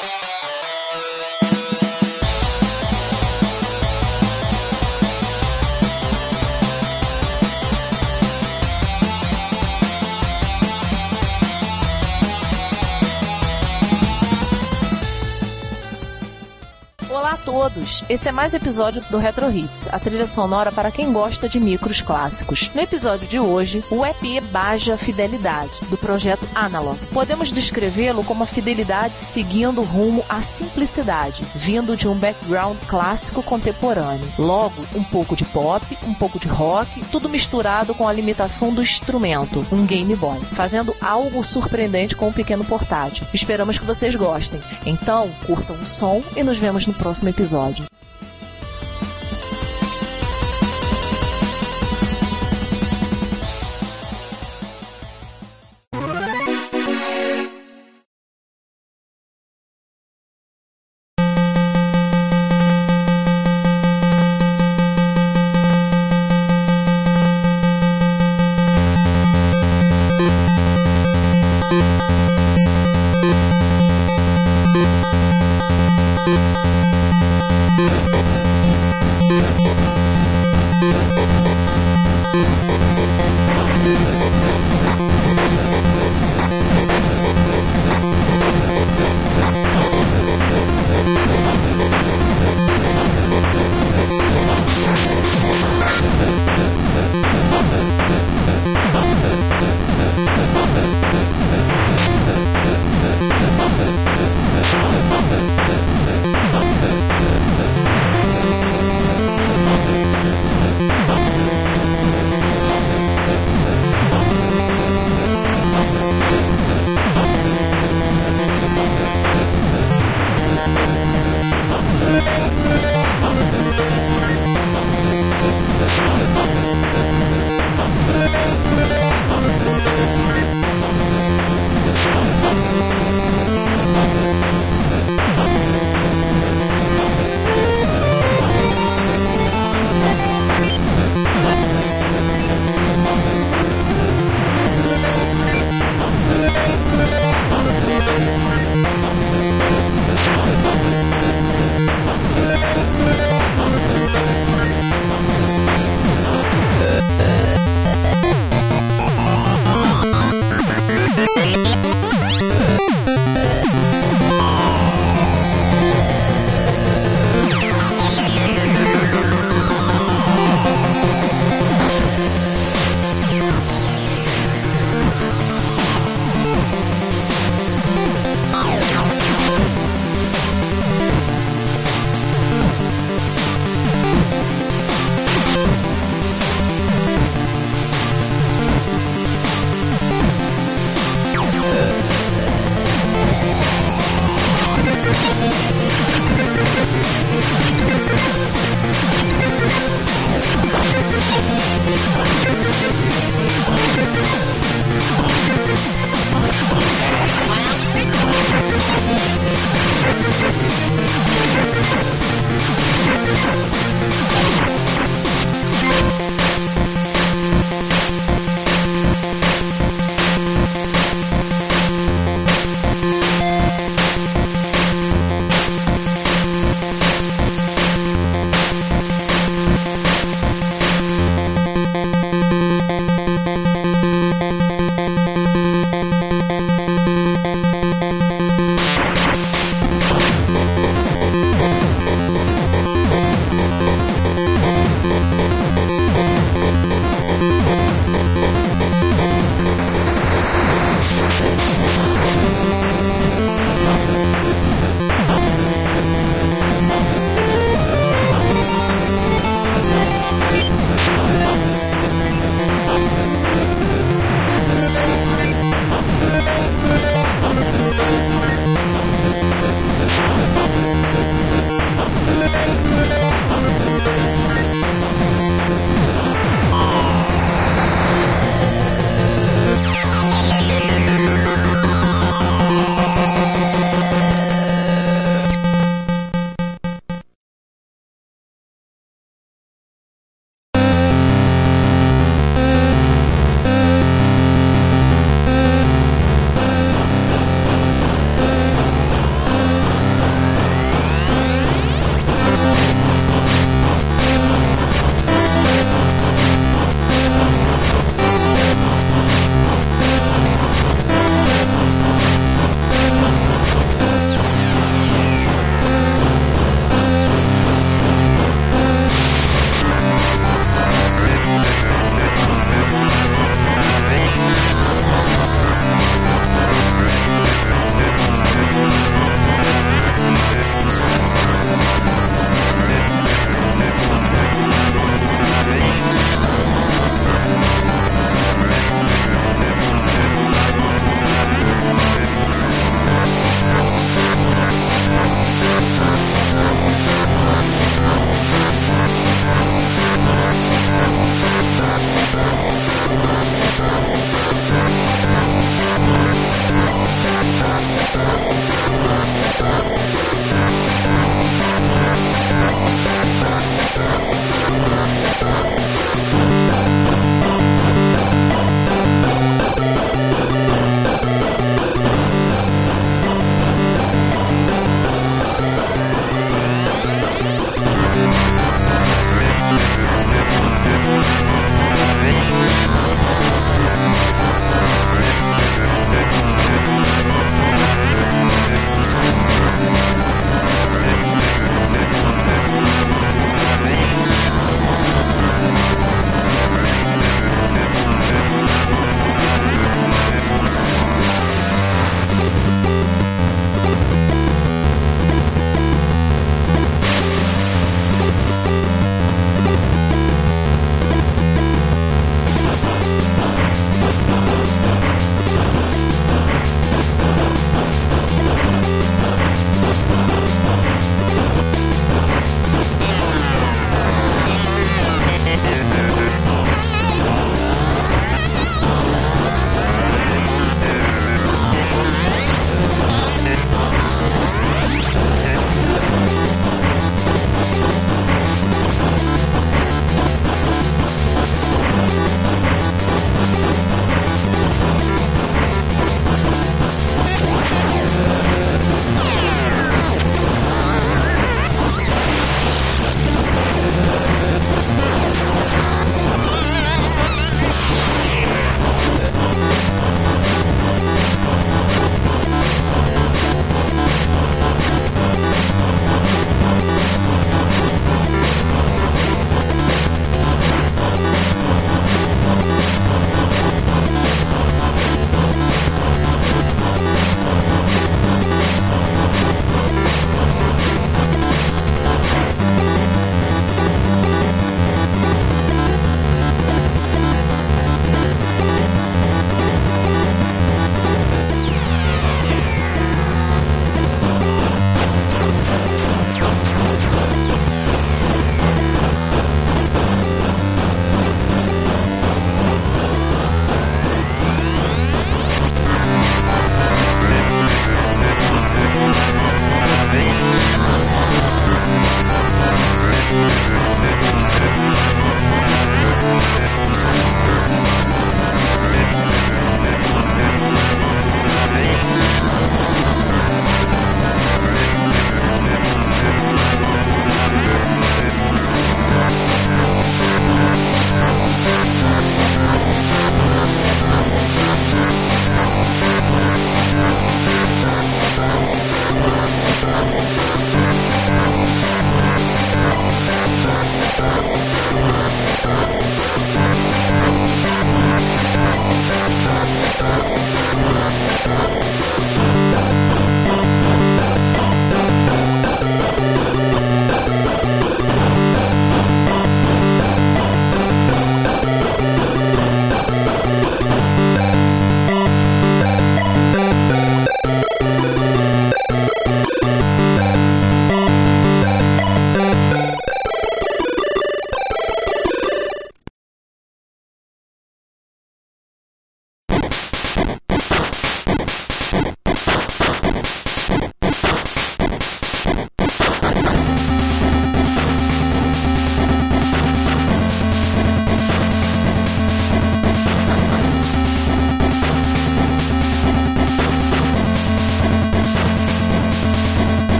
Bye. Todos! Esse é mais um episódio do Retro Hits, a trilha sonora para quem gosta de micros clássicos. No episódio de hoje, o EP Baja Fidelidade, do projeto Analog. Podemos descrevê-lo como a fidelidade seguindo rumo à simplicidade, vindo de um background clássico contemporâneo. Logo, um pouco de pop, um pouco de rock, tudo misturado com a limitação do instrumento, um Game Boy, fazendo algo surpreendente com um pequeno portátil. Esperamos que vocês gostem. Então, curtam o som e nos vemos no próximo episódio. Thank